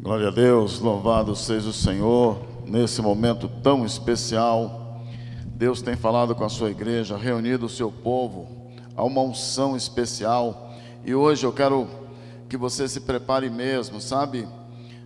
Glória a Deus, louvado seja o Senhor, nesse momento tão especial. Deus tem falado com a sua igreja, reunido o seu povo a uma unção especial. E hoje eu quero que você se prepare mesmo, sabe?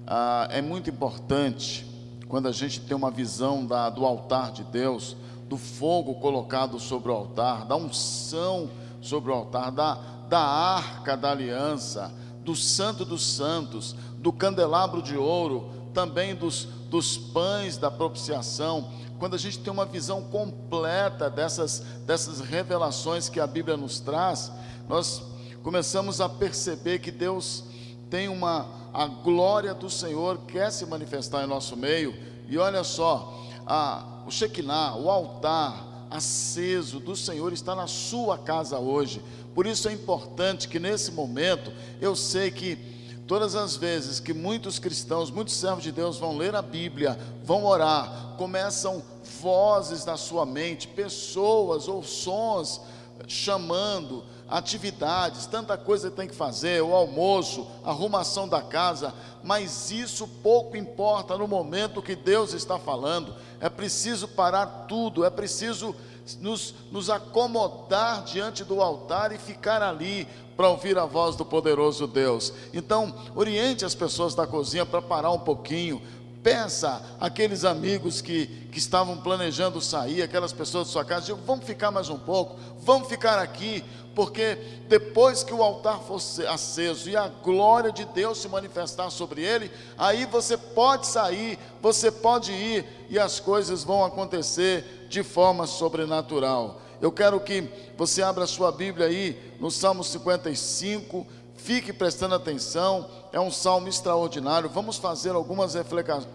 Ah, é muito importante quando a gente tem uma visão da, do altar de Deus, do fogo colocado sobre o altar, da unção sobre o altar, da, da arca da aliança, do santo dos santos, do candelabro de ouro, também dos, dos pães da propiciação, quando a gente tem uma visão completa dessas, dessas revelações que a Bíblia nos traz, nós começamos a perceber que Deus tem uma, a glória do Senhor quer se manifestar em nosso meio, e olha só, a, o Shekinah, o altar aceso do Senhor está na sua casa hoje, por isso é importante que nesse momento, eu sei que Todas as vezes que muitos cristãos, muitos servos de Deus vão ler a Bíblia, vão orar, começam vozes na sua mente, pessoas ou sons chamando, atividades, tanta coisa que tem que fazer, o almoço, arrumação da casa, mas isso pouco importa no momento que Deus está falando. É preciso parar tudo, é preciso nos, nos acomodar diante do altar e ficar ali para ouvir a voz do poderoso Deus. Então, oriente as pessoas da cozinha para parar um pouquinho. Peça aqueles amigos que, que estavam planejando sair, aquelas pessoas de sua casa, digo, vamos ficar mais um pouco, vamos ficar aqui, porque depois que o altar for aceso e a glória de Deus se manifestar sobre ele, aí você pode sair, você pode ir e as coisas vão acontecer de forma sobrenatural. Eu quero que você abra sua Bíblia aí no Salmo 55, fique prestando atenção, é um salmo extraordinário. Vamos fazer algumas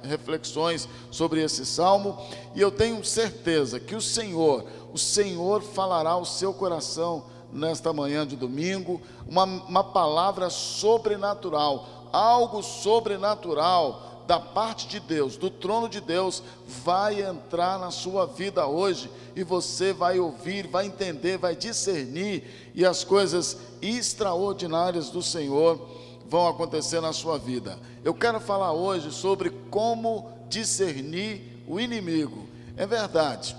reflexões sobre esse salmo e eu tenho certeza que o Senhor, o Senhor falará ao seu coração nesta manhã de domingo, uma, uma palavra sobrenatural, algo sobrenatural da parte de Deus, do trono de Deus, vai entrar na sua vida hoje e você vai ouvir, vai entender, vai discernir e as coisas extraordinárias do Senhor vão acontecer na sua vida. Eu quero falar hoje sobre como discernir o inimigo. É verdade,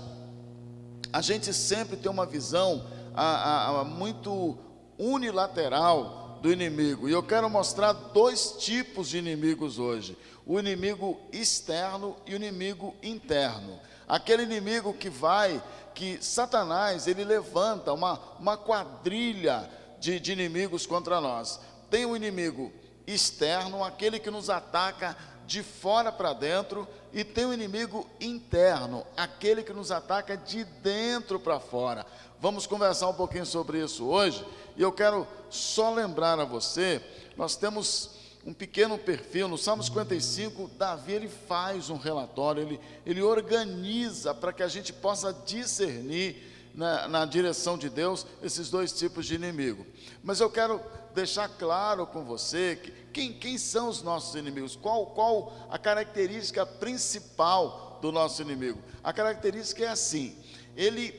a gente sempre tem uma visão a, a, a muito unilateral do inimigo. E eu quero mostrar dois tipos de inimigos hoje o inimigo externo e o inimigo interno. Aquele inimigo que vai, que Satanás, ele levanta uma, uma quadrilha de, de inimigos contra nós. Tem o inimigo externo, aquele que nos ataca de fora para dentro, e tem o inimigo interno, aquele que nos ataca de dentro para fora. Vamos conversar um pouquinho sobre isso hoje, e eu quero só lembrar a você, nós temos um pequeno perfil. No Salmo 55, Davi ele faz um relatório, ele, ele organiza para que a gente possa discernir na, na, direção de Deus esses dois tipos de inimigo. Mas eu quero deixar claro com você que, quem, quem são os nossos inimigos, qual, qual a característica principal do nosso inimigo. A característica é assim: ele,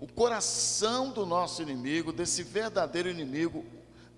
o coração do nosso inimigo, desse verdadeiro inimigo,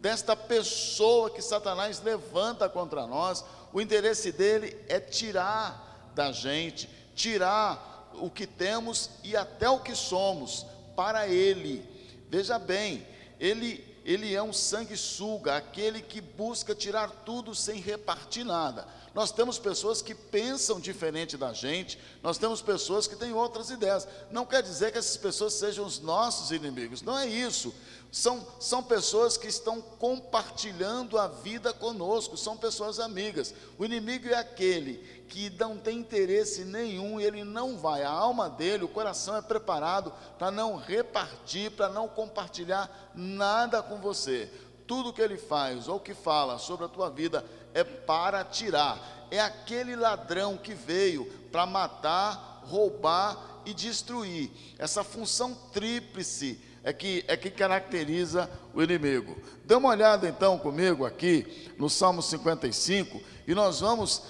desta pessoa que Satanás levanta contra nós, o interesse dele é tirar da gente, tirar o que temos e até o que somos para ele. Veja bem, ele ele é um sanguessuga, aquele que busca tirar tudo sem repartir nada. Nós temos pessoas que pensam diferente da gente, nós temos pessoas que têm outras ideias. Não quer dizer que essas pessoas sejam os nossos inimigos, não é isso. São, são pessoas que estão compartilhando a vida conosco, são pessoas amigas. O inimigo é aquele que não tem interesse nenhum, ele não vai, a alma dele, o coração é preparado para não repartir, para não compartilhar nada com você. Tudo que ele faz ou que fala sobre a tua vida é para tirar. É aquele ladrão que veio para matar, roubar e destruir. Essa função tríplice é que, é que caracteriza o inimigo. Dê uma olhada então comigo aqui no Salmo 55 e nós vamos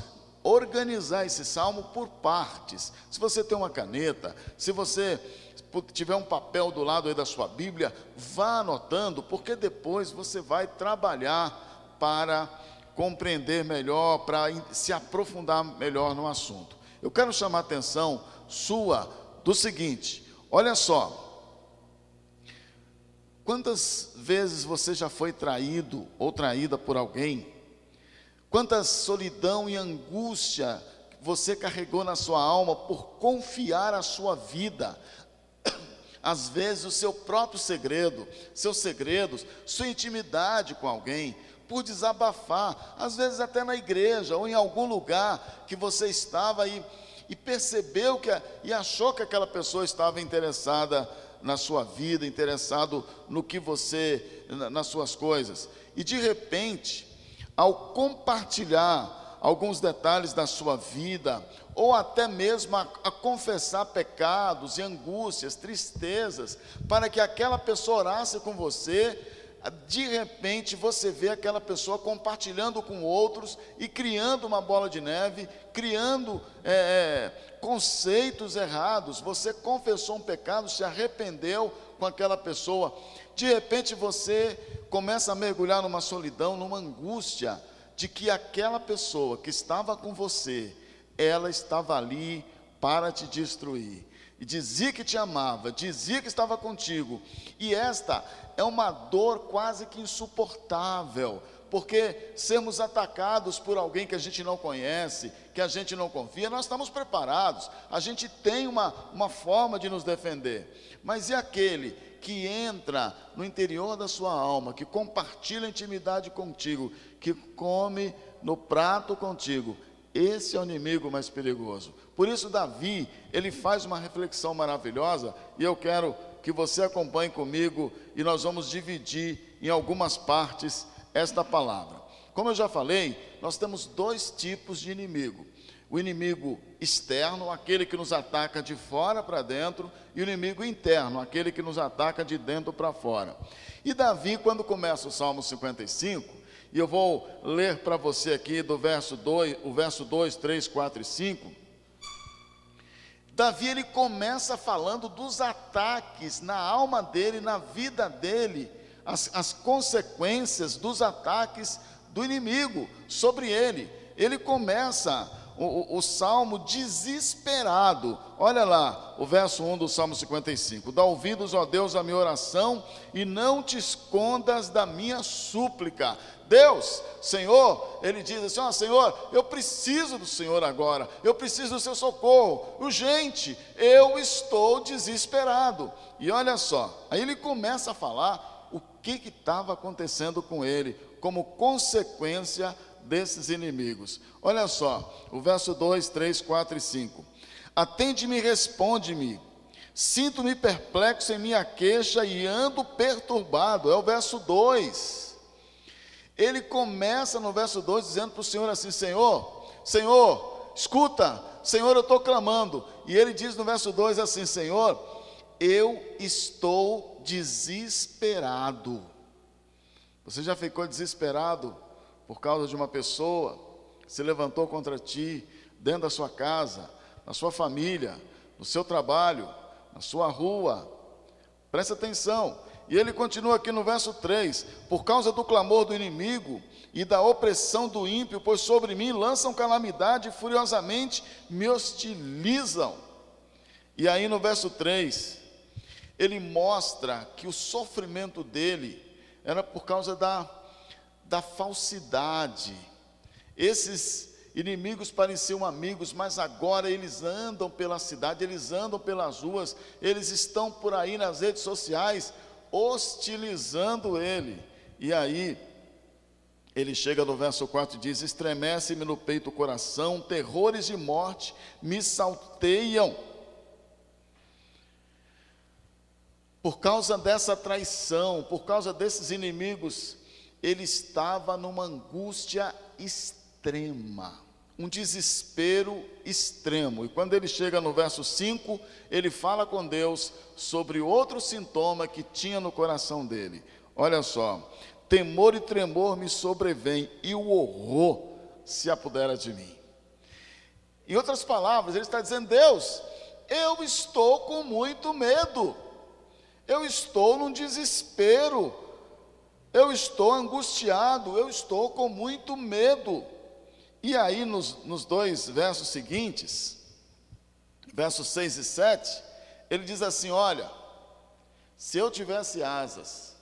organizar esse salmo por partes. Se você tem uma caneta, se você tiver um papel do lado aí da sua Bíblia, vá anotando, porque depois você vai trabalhar para compreender melhor, para se aprofundar melhor no assunto. Eu quero chamar a atenção sua do seguinte: olha só. Quantas vezes você já foi traído ou traída por alguém? Quanta solidão e angústia você carregou na sua alma por confiar a sua vida, às vezes o seu próprio segredo, seus segredos, sua intimidade com alguém, por desabafar, às vezes até na igreja ou em algum lugar que você estava e, e percebeu que e achou que aquela pessoa estava interessada na sua vida, interessado no que você, nas suas coisas. E de repente, ao compartilhar alguns detalhes da sua vida, ou até mesmo a, a, confessar pecados e angústias, tristezas, para que aquela pessoa orasse com você, de repente você vê aquela pessoa compartilhando com outros e criando uma bola de neve, criando é, é, conceitos errados. Você confessou um pecado, se arrependeu com aquela pessoa, de repente você começa a mergulhar numa solidão, numa angústia de que aquela pessoa que estava com você, ela estava ali para te destruir. E dizia que te amava, dizia que estava contigo. E esta é uma dor quase que insuportável, porque sermos atacados por alguém que a gente não conhece, que a gente não confia, nós estamos preparados, a gente tem uma, uma forma de nos defender. Mas e aquele que entra no interior da sua alma, que compartilha intimidade contigo, que come no prato contigo, esse é o inimigo mais perigoso. Por isso, Davi, ele faz uma reflexão maravilhosa, e eu quero que você acompanhe comigo, e nós vamos dividir em algumas partes esta palavra. Como eu já falei, nós temos dois tipos de inimigo: o inimigo externo, aquele que nos ataca de fora para dentro, e o inimigo interno, aquele que nos ataca de dentro para fora. E Davi, quando começa o Salmo 55, e eu vou ler para você aqui do verso 2, o verso 2, 3, 4 e 5. Davi ele começa falando dos ataques na alma dele, na vida dele, as, as consequências dos ataques do inimigo sobre ele. Ele começa o, o, salmo desesperado. Olha lá, o verso 1 do Salmo 55. Dá ouvidos, ó Deus, à minha oração e não te escondas da minha súplica. Deus, Senhor, ele diz assim: ó, Senhor, eu preciso do Senhor agora, eu preciso do seu socorro, urgente, eu estou desesperado. E olha só, aí ele começa a falar o que estava acontecendo com ele, como consequência desses inimigos. Olha só, o verso 2, 3, 4 e 5. Atende-me e responde-me. Sinto-me perplexo em minha queixa e ando perturbado. É o verso 2. Ele começa no verso 2 dizendo para o Senhor assim: Senhor, Senhor, escuta, Senhor, eu estou clamando. E ele diz no verso 2 assim: Senhor, eu estou desesperado. Você já ficou desesperado por causa de uma pessoa que se levantou contra ti, dentro da sua casa, na sua família, no seu trabalho, na sua rua. Presta atenção. E ele continua aqui no verso 3: Por causa do clamor do inimigo e da opressão do ímpio, pois sobre mim lançam calamidade e furiosamente me hostilizam. E aí no verso 3, ele mostra que o sofrimento dele era por causa da da falsidade. Esses inimigos pareciam amigos, mas agora eles andam pela cidade, eles andam pelas ruas, eles estão por aí nas redes sociais hostilizando ele. E aí, ele chega no verso 4 e diz: Estremece-me no peito o coração, terrores de morte me salteiam. Por causa dessa traição, por causa desses inimigos, ele estava numa angústia extrema, um desespero extremo. E quando ele chega no verso 5, ele fala com Deus sobre outro sintoma que tinha no coração dele. Olha só: temor e tremor me sobrevêm e o horror se apodera de mim. Em outras palavras, ele está dizendo: Deus, eu estou com muito medo, eu estou num desespero Eu estou angustiado, eu estou com muito medo. E aí, nos, nos dois versos seguintes, versos 6 e 7, ele diz assim: Olha, se eu tivesse asas,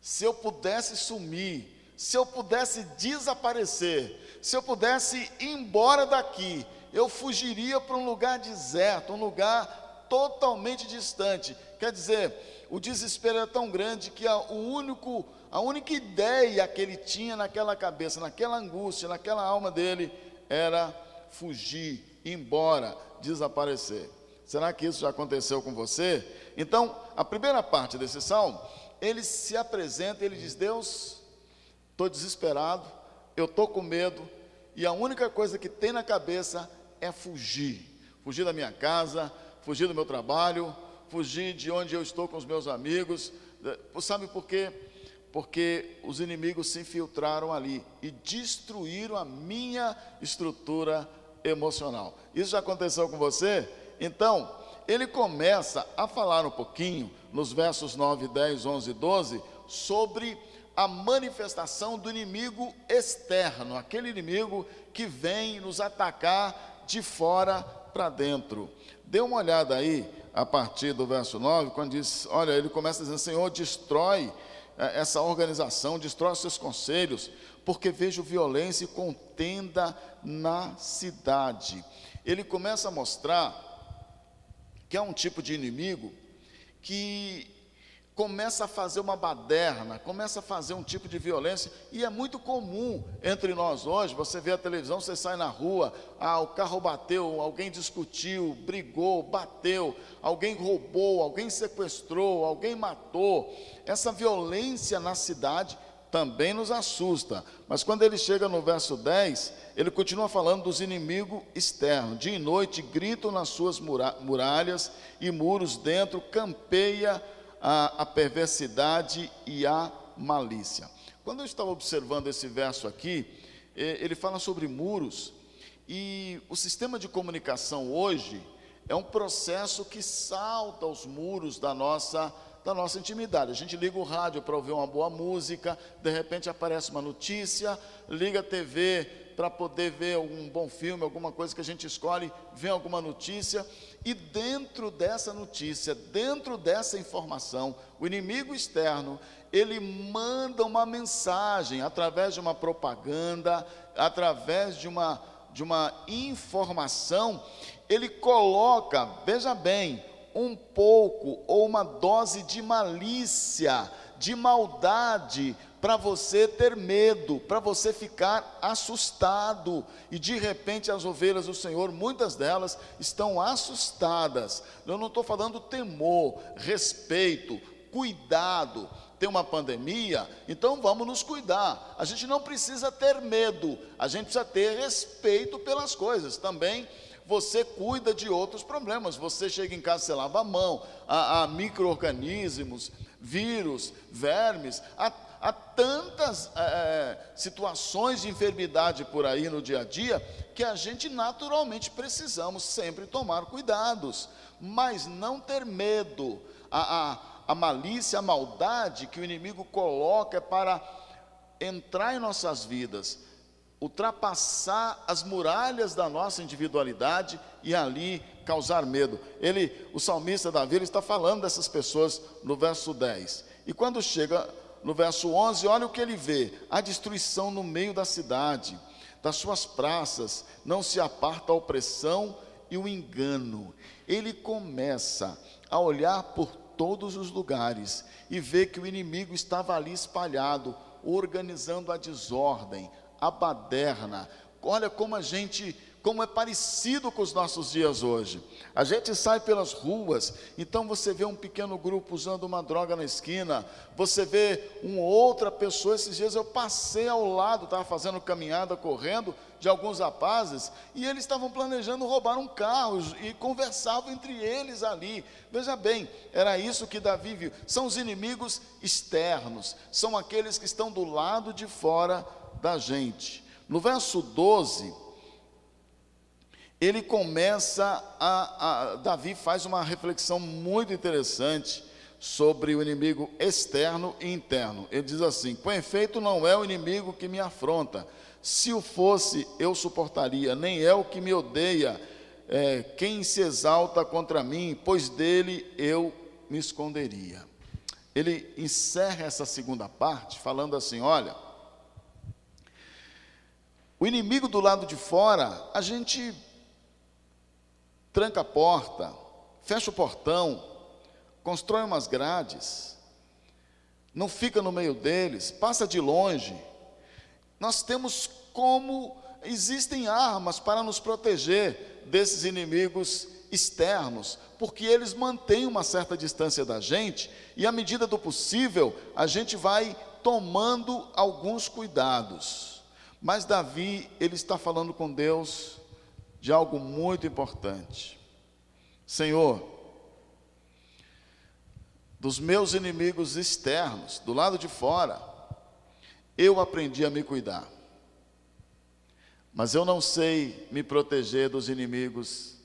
se eu pudesse sumir, se eu pudesse desaparecer, se eu pudesse ir embora daqui, eu fugiria para um lugar deserto, um lugar totalmente distante. Quer dizer, o desespero é tão grande que a, o único, a única ideia que ele tinha naquela cabeça, naquela angústia, naquela alma dele, era fugir, ir embora, desaparecer. Será que isso já aconteceu com você? Então, a primeira parte desse salmo, ele se apresenta, ele diz: Deus, estou desesperado, eu estou com medo, e a única coisa que tem na cabeça é fugir. Fugir da minha casa, fugir do meu trabalho, fugir de onde eu estou com os meus amigos. Sabe por quê? Porque os inimigos se infiltraram ali e destruíram a minha estrutura emocional. Isso já aconteceu com você? Então, ele começa a falar um pouquinho, nos versos 9, 10, 11 e 12, sobre a manifestação do inimigo externo, aquele inimigo que vem nos atacar de fora para dentro. Dê uma olhada aí, a partir do verso 9, quando diz: Olha, ele começa dizendo: Senhor, destrói eh, essa organização, destrói seus conselhos, porque vejo violência e contenda na cidade. Ele começa a mostrar que é um tipo de inimigo que começa a fazer uma baderna, começa a fazer um tipo de violência, e é muito comum entre nós hoje, você vê a televisão, você sai na rua, ah, o carro bateu, alguém discutiu, brigou, bateu, alguém roubou, alguém sequestrou, alguém matou. Essa violência na cidade também nos assusta. Mas quando ele chega no verso 10, ele continua falando dos inimigos externos. Dia e noite gritam nas suas muralhas e muros dentro, campeia a, a perversidade e a malícia. Quando eu estava observando esse verso aqui, ele fala sobre muros, e o sistema de comunicação hoje é um processo que salta os muros da nossa da nossa intimidade. A gente liga o rádio para ouvir uma boa música, de repente aparece uma notícia, liga a TV para poder ver algum bom filme, alguma coisa que a gente escolhe, vem alguma notícia, e dentro dessa notícia, dentro dessa informação, o inimigo externo, ele manda uma mensagem através de uma propaganda, através de uma, de uma informação, ele coloca, veja bem, um pouco ou uma dose de malícia, de maldade, para você ter medo, para você ficar assustado. E de repente as ovelhas do Senhor, muitas delas estão assustadas. Eu não estou falando temor, respeito, cuidado. Tem uma pandemia, então vamos nos cuidar. A gente não precisa ter medo, a gente precisa ter respeito pelas coisas. Também você cuida de outros problemas. Você chega em casa, você lava a mão, há, há micro-organismos, vírus, vermes, há há tantas é, situações de enfermidade por aí no dia a dia que a gente naturalmente precisamos sempre tomar cuidados, mas não ter medo. A, a, a malícia, a maldade que o inimigo coloca é para entrar em nossas vidas, ultrapassar as muralhas da nossa individualidade e ali causar medo. Ele, o salmista Davi, ele está falando dessas pessoas no verso 10. E quando chega no verso 11, olha o que ele vê: a destruição no meio da cidade, das suas praças, não se aparta a opressão e o engano. Ele começa a olhar por todos os lugares e vê que o inimigo estava ali espalhado, organizando a desordem, a baderna. Olha como a gente como é parecido com os nossos dias hoje. A gente sai pelas ruas, então você vê um pequeno grupo usando uma droga na esquina, você vê uma outra pessoa. Esses dias eu passei ao lado, estava fazendo caminhada, correndo, de alguns rapazes, e eles estavam planejando roubar um carro e conversavam entre eles ali. Veja bem, era isso que Davi viu. São os inimigos externos, são aqueles que estão do lado de fora da gente. No verso 12 ele começa a, a, Davi faz uma reflexão muito interessante sobre o inimigo externo e interno. Ele diz assim: Com efeito, não é o inimigo que me afronta. Se o fosse, eu suportaria. Nem é o que me odeia, é, quem se exalta contra mim, pois dele eu me esconderia. Ele encerra essa segunda parte falando assim: Olha, o inimigo do lado de fora, a gente tranca a porta, fecha o portão, constrói umas grades, não fica no meio deles, passa de longe. Nós temos como existem armas para nos proteger desses inimigos externos, porque eles mantêm uma certa distância da gente e à medida do possível, a gente vai tomando alguns cuidados. Mas Davi, ele está falando com Deus de algo muito importante. Senhor, dos meus inimigos externos, do lado de fora, eu aprendi a me cuidar. Mas eu não sei me proteger dos inimigos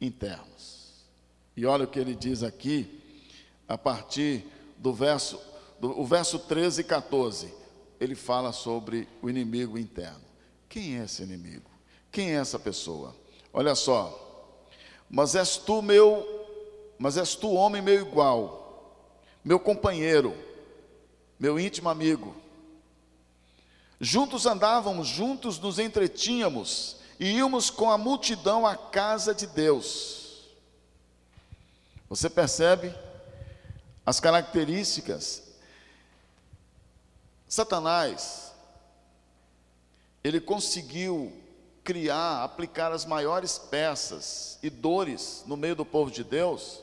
internos. E olha o que ele diz aqui, a partir do verso, do, o verso 13 e 14. Ele fala sobre o inimigo interno. Quem é esse inimigo? Quem é essa pessoa? Olha só. Mas és tu meu, mas és tu homem meu igual meu companheiro, meu íntimo amigo. Juntos andávamos, juntos nos entretínhamos e íamos com a multidão à casa de Deus. Você percebe as características? Satanás, ele conseguiu criar, aplicar as maiores peças e dores no meio do povo de Deus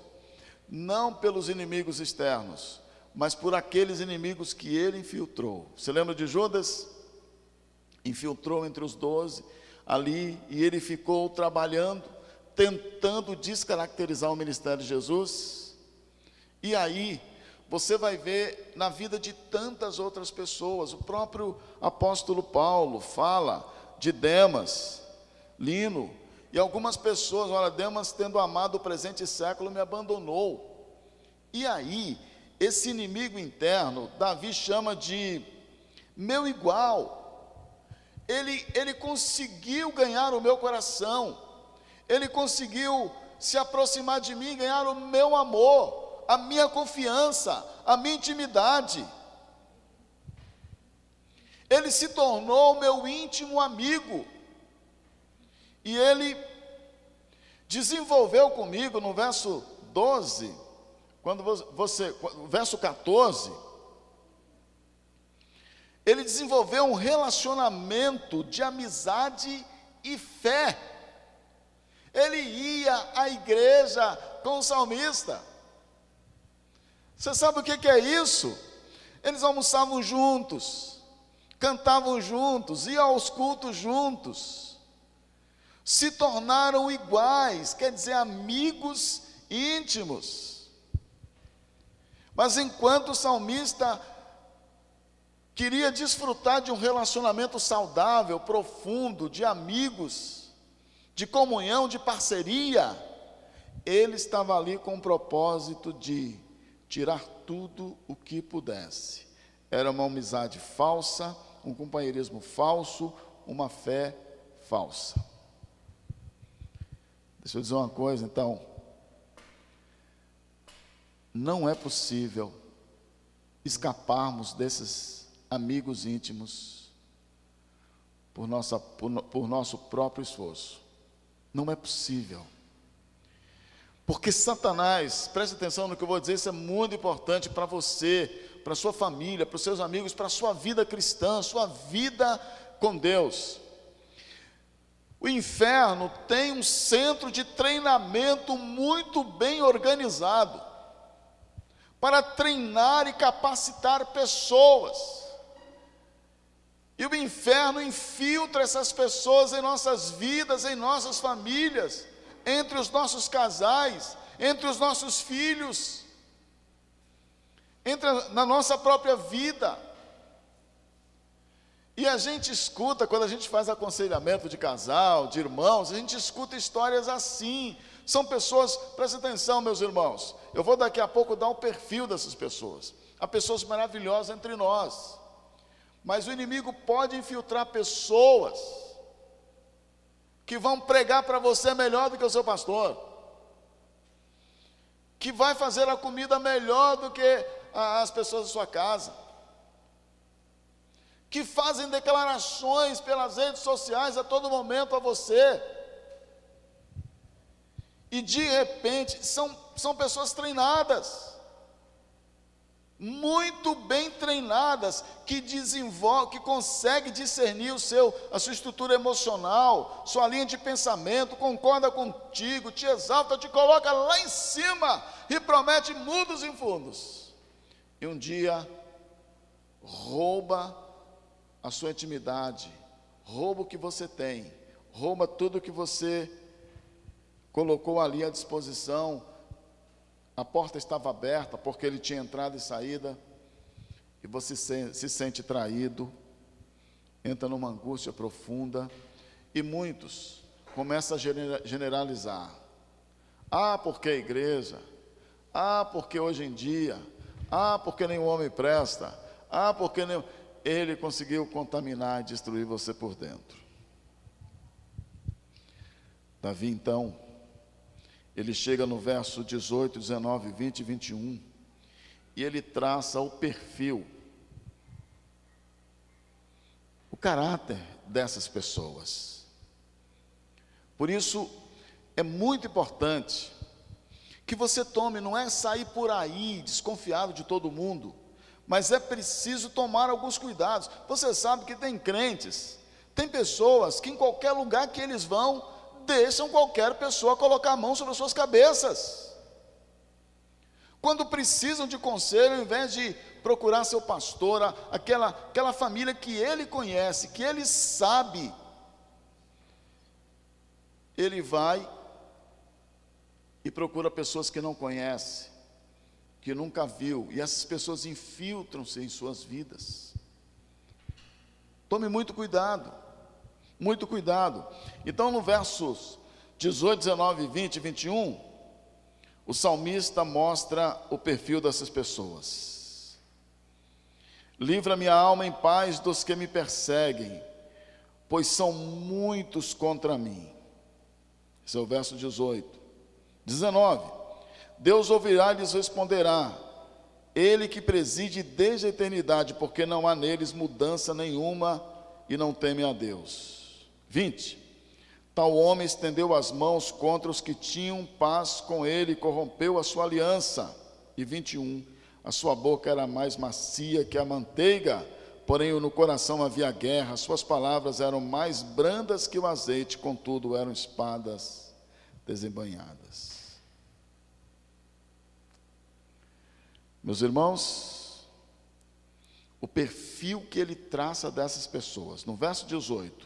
não pelos inimigos externos, mas por aqueles inimigos que ele infiltrou. Você lembra de Judas? Infiltrou entre os doze ali e ele ficou trabalhando, tentando descaracterizar o ministério de Jesus. E aí, você vai ver na vida de tantas outras pessoas. O próprio apóstolo Paulo fala de Demas, Lino, e algumas pessoas, olha, Demas, tendo amado o presente século, me abandonou. E aí, esse inimigo interno, Davi chama de meu igual. Ele, ele conseguiu ganhar o meu coração, ele conseguiu se aproximar de mim, ganhar o meu amor, a minha confiança, a minha intimidade. Ele se tornou meu íntimo amigo. E ele desenvolveu comigo no verso 12, quando você, verso 14, ele desenvolveu um relacionamento de amizade e fé. Ele ia à igreja com o salmista. Você sabe o que é isso? Eles almoçavam juntos, cantavam juntos, iam aos cultos juntos se tornaram iguais, quer dizer, amigos íntimos. Mas enquanto o salmista queria desfrutar de um relacionamento saudável, profundo, de amigos, de comunhão, de parceria, ele estava ali com o propósito de tirar tudo o que pudesse. Era uma amizade falsa, um companheirismo falso, uma fé falsa. Deixa eu dizer uma coisa, então. Não é possível escaparmos desses amigos íntimos por, nossa, por, por nosso próprio esforço. Não é possível. Porque Satanás, preste atenção no que eu vou dizer, isso é muito importante para você, para sua família, para os seus amigos, para a sua vida cristã, sua vida com Deus. O inferno tem um centro de treinamento muito bem organizado para treinar e capacitar pessoas. E o inferno infiltra essas pessoas em nossas vidas, em nossas famílias, entre os nossos casais, entre os nossos filhos, entre na nossa própria vida. E a gente escuta, quando a gente faz aconselhamento de casal, de irmãos, a gente escuta histórias assim. São pessoas, presta atenção, meus irmãos. Eu vou daqui a pouco dar um perfil dessas pessoas. Há pessoas maravilhosas entre nós. Mas o inimigo pode infiltrar pessoas que vão pregar para você melhor do que o seu pastor, que vai fazer a comida melhor do que as pessoas da sua casa que fazem declarações pelas redes sociais a todo momento a você. E de repente, são, são pessoas treinadas, muito bem treinadas, que desenvolvem, que conseguem discernir o seu, a sua estrutura emocional, sua linha de pensamento, concorda contigo, te exalta, te coloca lá em cima e promete mundos e fundos. E um dia rouba a sua intimidade, rouba o que você tem, rouba tudo que você colocou ali à disposição. A porta estava aberta porque ele tinha entrada e saída, e você se, se sente traído, entra numa angústia profunda, e muitos começam a generalizar. Ah, porque a igreja? Ah, porque hoje em dia? Ah, porque nenhum homem presta? Ah, porque nenhum ele conseguiu contaminar e destruir você por dentro. Davi, então, ele chega no verso 18, 19, 20 e 21, e ele traça o perfil, o caráter dessas pessoas. Por isso, é muito importante que você tome, não é sair por aí desconfiado de todo mundo, mas é preciso tomar alguns cuidados. Você sabe que tem crentes, tem pessoas que em qualquer lugar que eles vão, deixam qualquer pessoa colocar a mão sobre as suas cabeças. Quando precisam de conselho, ao invés de procurar seu pastor, aquela, aquela família que ele conhece, que ele sabe, ele vai e procura pessoas que não conhece que nunca viu, e essas pessoas infiltram-se em suas vidas. Tome muito cuidado, muito cuidado. Então, no versos 18, 19, 20 e 21, o salmista mostra o perfil dessas pessoas. Livra minha alma em paz dos que me perseguem, pois são muitos contra mim. Esse é o verso 18. 19. Deus ouvirá e lhes responderá. Ele que preside desde a eternidade, porque não há neles mudança nenhuma e não temem a Deus. 20. Tal homem estendeu as mãos contra os que tinham paz com ele e corrompeu a sua aliança. E 21. A sua boca era mais macia que a manteiga, porém no coração havia guerra. Suas palavras eram mais brandas que o azeite, contudo eram espadas desembanhadas. Meus irmãos, o perfil que ele traça dessas pessoas, no verso 18,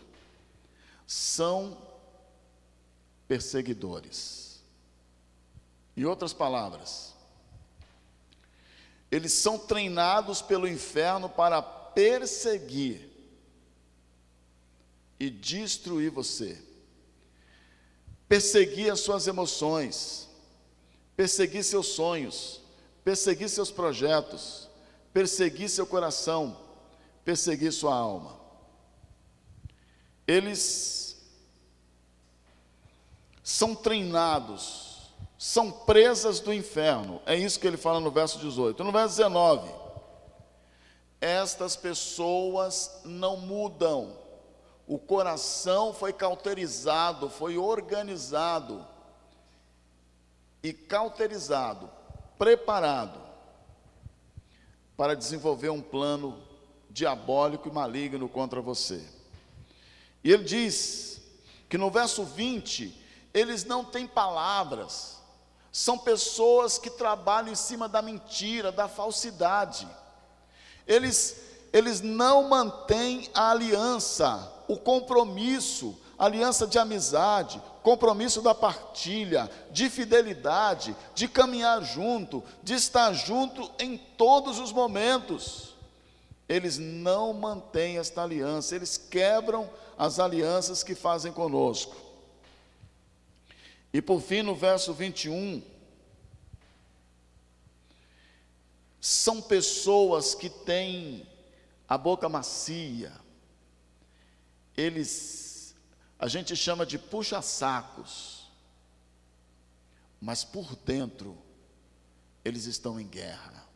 são perseguidores. Em outras palavras, eles são treinados pelo inferno para perseguir e destruir você, perseguir as suas emoções, perseguir seus sonhos, perseguir seus projetos, perseguir seu coração, perseguir sua alma. Eles são treinados, são presas do inferno. É isso que ele fala no verso 18. No verso 19, estas pessoas não mudam. O coração foi cauterizado, foi organizado e cauterizado preparado para desenvolver um plano diabólico e maligno contra você. E ele diz que no verso 20, eles não têm palavras, são pessoas que trabalham em cima da mentira, da falsidade. Eles, eles não mantêm a aliança, o compromisso, aliança de amizade, compromisso da partilha, de fidelidade, de caminhar junto, de estar junto em todos os momentos. eles não mantêm esta aliança, eles quebram as alianças que fazem conosco. E por fim, no verso 21, são pessoas que têm a boca macia, eles, a gente chama de puxa-sacos, mas por dentro, eles estão em guerra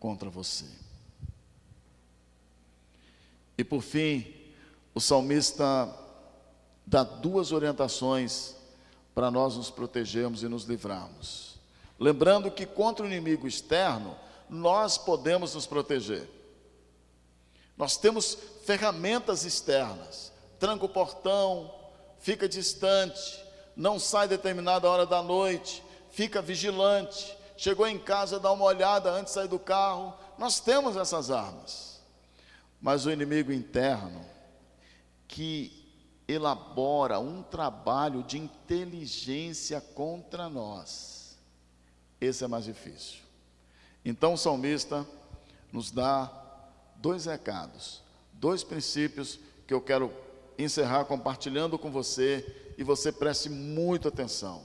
contra você. E por fim, o salmista dá duas orientações para nós nos protegermos e nos livrarmos. Lembrando que contra o inimigo externo, nós podemos nos proteger. Nós temos ferramentas externas. Tranca o portão, fica distante, não sai determinada hora da noite, fica vigilante. Chegou em casa, dá uma olhada antes de sair do carro. Nós temos essas armas. Mas o inimigo interno, que elabora um trabalho de inteligência contra nós, esse é mais difícil. Então o salmista nos dá dois recados, dois princípios que eu quero encerrar compartilhando com você e você preste muita atenção.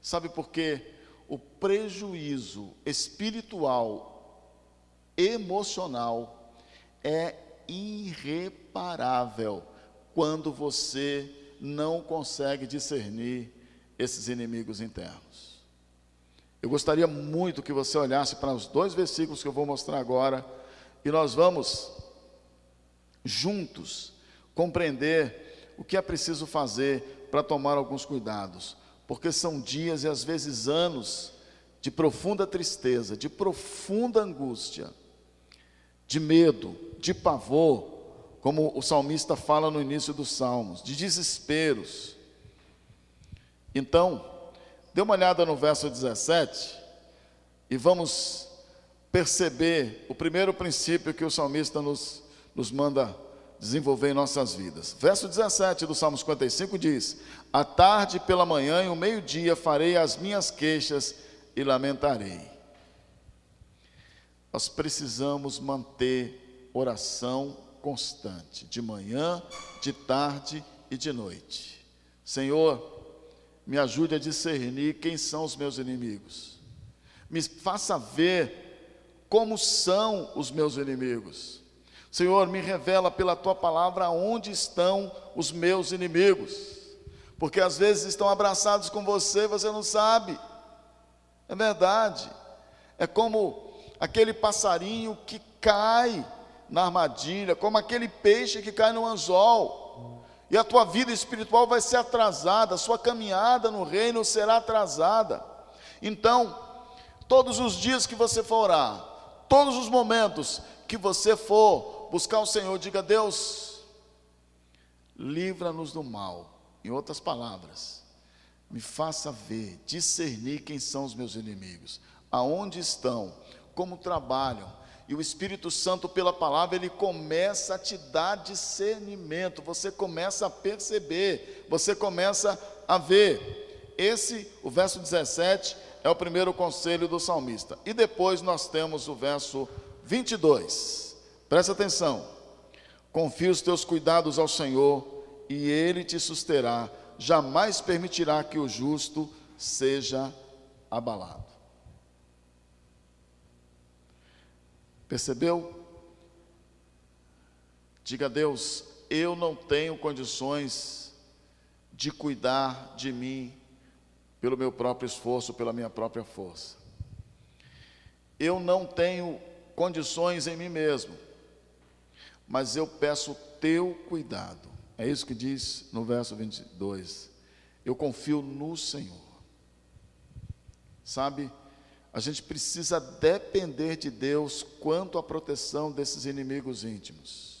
Sabe por quê? O prejuízo espiritual, emocional, é irreparável quando você não consegue discernir esses inimigos internos. Eu gostaria muito que você olhasse para os dois versículos que eu vou mostrar agora e nós vamos juntos compreender o que é preciso fazer para tomar alguns cuidados, porque são dias e às vezes anos de profunda tristeza, de profunda angústia, de medo, de pavor, como o salmista fala no início dos salmos, de desesperos. Então, dê uma olhada no verso 17 e vamos perceber o primeiro princípio que o salmista nos, nos manda desenvolver em nossas vidas. Verso 17 do Salmo 55 diz: À tarde pela manhã e o meio-dia farei as minhas queixas e lamentarei. Nós precisamos manter oração constante, de manhã, de tarde e de noite. Senhor, me ajude a discernir quem são os meus inimigos. Me faça ver como são os meus inimigos Senhor, me revela pela tua palavra onde estão os meus inimigos, porque às vezes estão abraçados com você você não sabe. É verdade. É como aquele passarinho que cai na armadilha, como aquele peixe que cai no anzol. E a tua vida espiritual vai ser atrasada, a sua caminhada no reino será atrasada. Então, todos os dias que você for orar, todos os momentos que você for buscar o Senhor, diga: Deus, livra-nos do mal. Em outras palavras, me faça ver, discernir quem são os meus inimigos, aonde estão, como trabalham. E o Espírito Santo, pela palavra, ele começa a te dar discernimento, você começa a perceber, você começa a ver. Esse, o verso 17, é o primeiro conselho do salmista. E depois nós temos o verso 22. Presta atenção. Confia os teus cuidados ao Senhor e ele te susterá. Jamais permitirá que o justo seja abalado. Percebeu? Diga a Deus: eu não tenho condições de cuidar de mim pelo meu próprio esforço, pela minha própria força. Eu não tenho condições em mim mesmo mas eu peço o teu cuidado. É isso que diz no verso 22. Eu confio no Senhor. Sabe, a gente precisa depender de Deus quanto à proteção desses inimigos íntimos.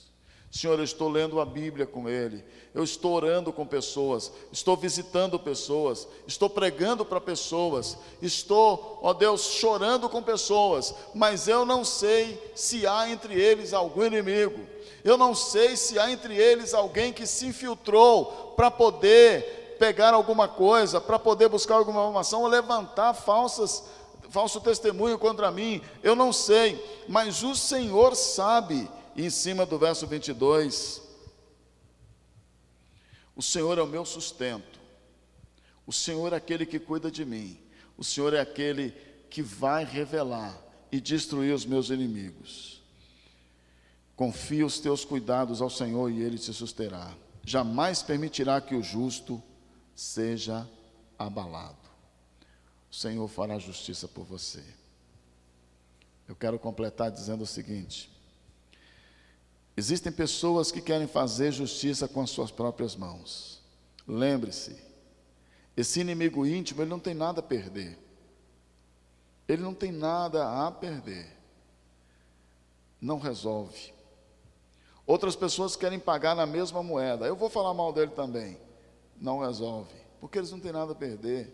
Senhor, eu estou lendo a Bíblia com Ele, eu estou orando com pessoas, estou visitando pessoas, estou pregando para pessoas, estou, ó Deus, chorando com pessoas, mas eu não sei se há entre eles algum inimigo, eu não sei se há entre eles alguém que se infiltrou para poder pegar alguma coisa, para poder buscar alguma informação ou levantar falsas falso testemunho contra mim, eu não sei, mas o Senhor sabe. E em cima do verso 22, o Senhor é o meu sustento, o Senhor é aquele que cuida de mim, o Senhor é aquele que vai revelar e destruir os meus inimigos. Confia os teus cuidados ao Senhor e ele te susterá. Jamais permitirá que o justo seja abalado. O Senhor fará justiça por você. Eu quero completar dizendo o seguinte: existem pessoas que querem fazer justiça com as suas próprias mãos. Lembre-se, esse inimigo íntimo, ele não tem nada a perder. Ele não tem nada a perder. Não resolve. Outras pessoas querem pagar na mesma moeda. Eu vou falar mal dele também. Não resolve, porque eles não têm nada a perder.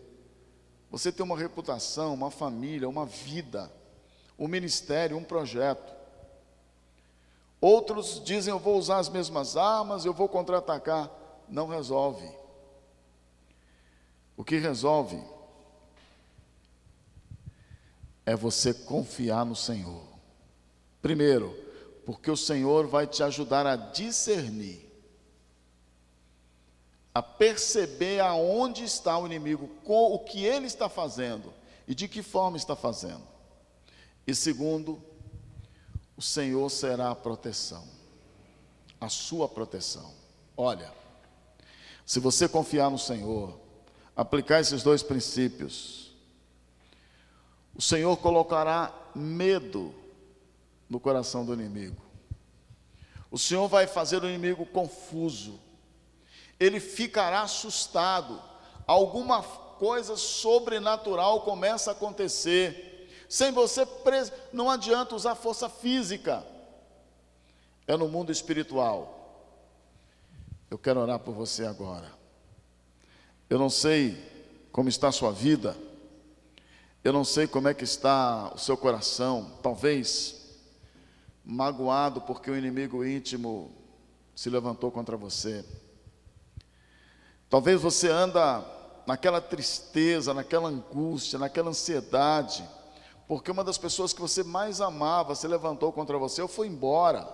Você tem uma reputação, uma família, uma vida, um ministério, um projeto. Outros dizem: Eu vou usar as mesmas armas, eu vou contra-atacar. Não resolve. O que resolve é você confiar no Senhor. Primeiro, porque o Senhor vai te ajudar a discernir, a perceber aonde está o inimigo, com o que ele está fazendo e de que forma está fazendo. E segundo, o Senhor será a proteção, a sua proteção. Olha, se você confiar no Senhor, aplicar esses dois princípios, o Senhor colocará medo no coração do inimigo. O Senhor vai fazer o inimigo confuso. Ele ficará assustado. Alguma coisa sobrenatural começa a acontecer. Sem você, pres... não adianta usar força física. É no mundo espiritual. Eu quero orar por você agora. Eu não sei como está a sua vida. Eu não sei como é que está o seu coração. Talvez magoado porque o inimigo íntimo se levantou contra você. Talvez você anda naquela tristeza, naquela angústia, naquela ansiedade, porque uma das pessoas que você mais amava se levantou contra você ou foi embora,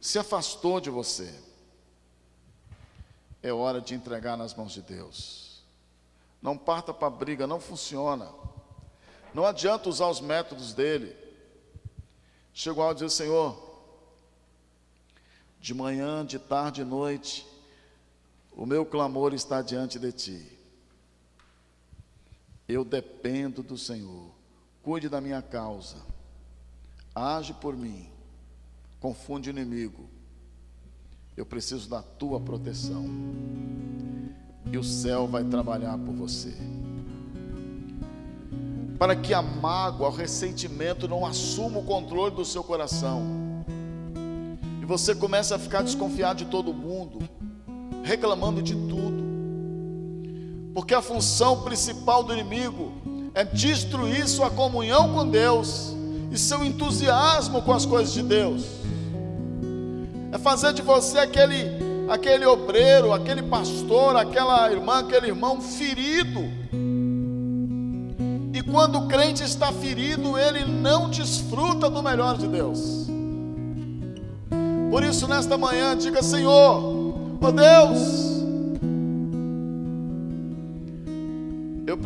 se afastou de você. É hora de entregar nas mãos de Deus. Não parta para a briga, não funciona. Não adianta usar os métodos dele. Chegou ao dizer, Senhor, de manhã, de tarde, de noite, o meu clamor está diante de Ti. Eu dependo do Senhor. Cuide da minha causa. Age por mim. Confunde o inimigo. Eu preciso da tua proteção. E o céu vai trabalhar por você para que a mágoa, o ressentimento não assuma o controle do seu coração. E você começa a ficar desconfiado de todo mundo, reclamando de tudo. Porque a função principal do inimigo é destruir sua comunhão com Deus e seu entusiasmo com as coisas de Deus. É fazer de você aquele aquele obreiro, aquele pastor, aquela irmã, aquele irmão ferido quando o crente está ferido, ele não desfruta do melhor de Deus. Por isso, nesta manhã, diga: Senhor, oh Deus,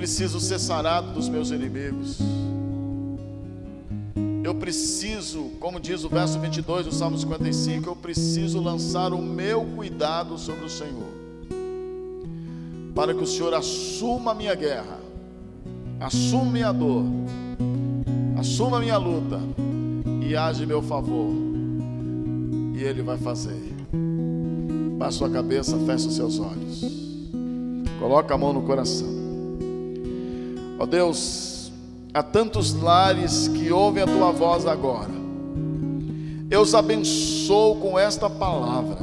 preciso ser sarado dos meus inimigos. Eu preciso, como diz o verso 22 do Salmo 55, eu preciso lançar o meu cuidado sobre o Senhor, para que o Senhor assuma a minha guerra assume a dor, assuma a minha luta e age em meu favor. E Ele vai fazer. Baixa sua cabeça, fecha os seus olhos. Coloca a mão no coração. Ó oh Deus, há tantos lares que ouvem a tua voz agora. Eu os abençoo com esta palavra.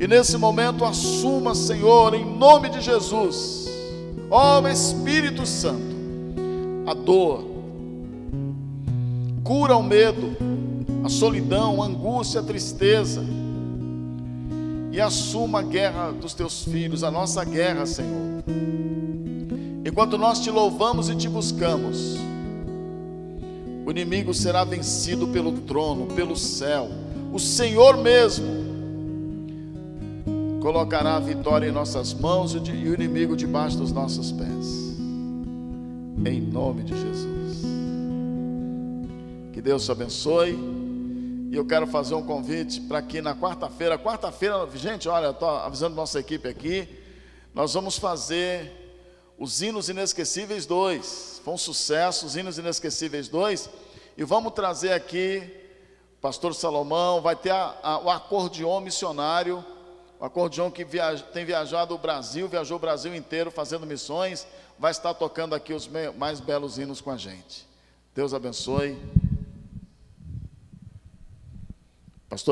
E nesse momento assuma, Senhor, em nome de Jesus Ó oh, Espírito Santo, a dor, cura o medo, a solidão, a angústia, a tristeza, e assuma a guerra dos teus filhos, a nossa guerra, Senhor. Enquanto nós te louvamos e te buscamos, o inimigo será vencido pelo trono, pelo céu. O Senhor mesmo colocará a vitória em nossas mãos e o inimigo debaixo dos nossos pés. Em nome de Jesus. Que Deus te abençoe. E eu quero fazer um convite para que na quarta-feira, quarta-feira, gente, olha, estou avisando nossa equipe aqui, nós vamos fazer os Hinos Inesquecíveis 2. Foi um sucesso, os Hinos Inesquecíveis 2. E vamos trazer aqui, Pastor Salomão, vai ter a, a, o acordeon missionário, o acordeon que tem viajado o Brasil, viajou o Brasil inteiro fazendo missões, vai estar tocando aqui os mais belos hinos com a gente. Deus abençoe. Pastor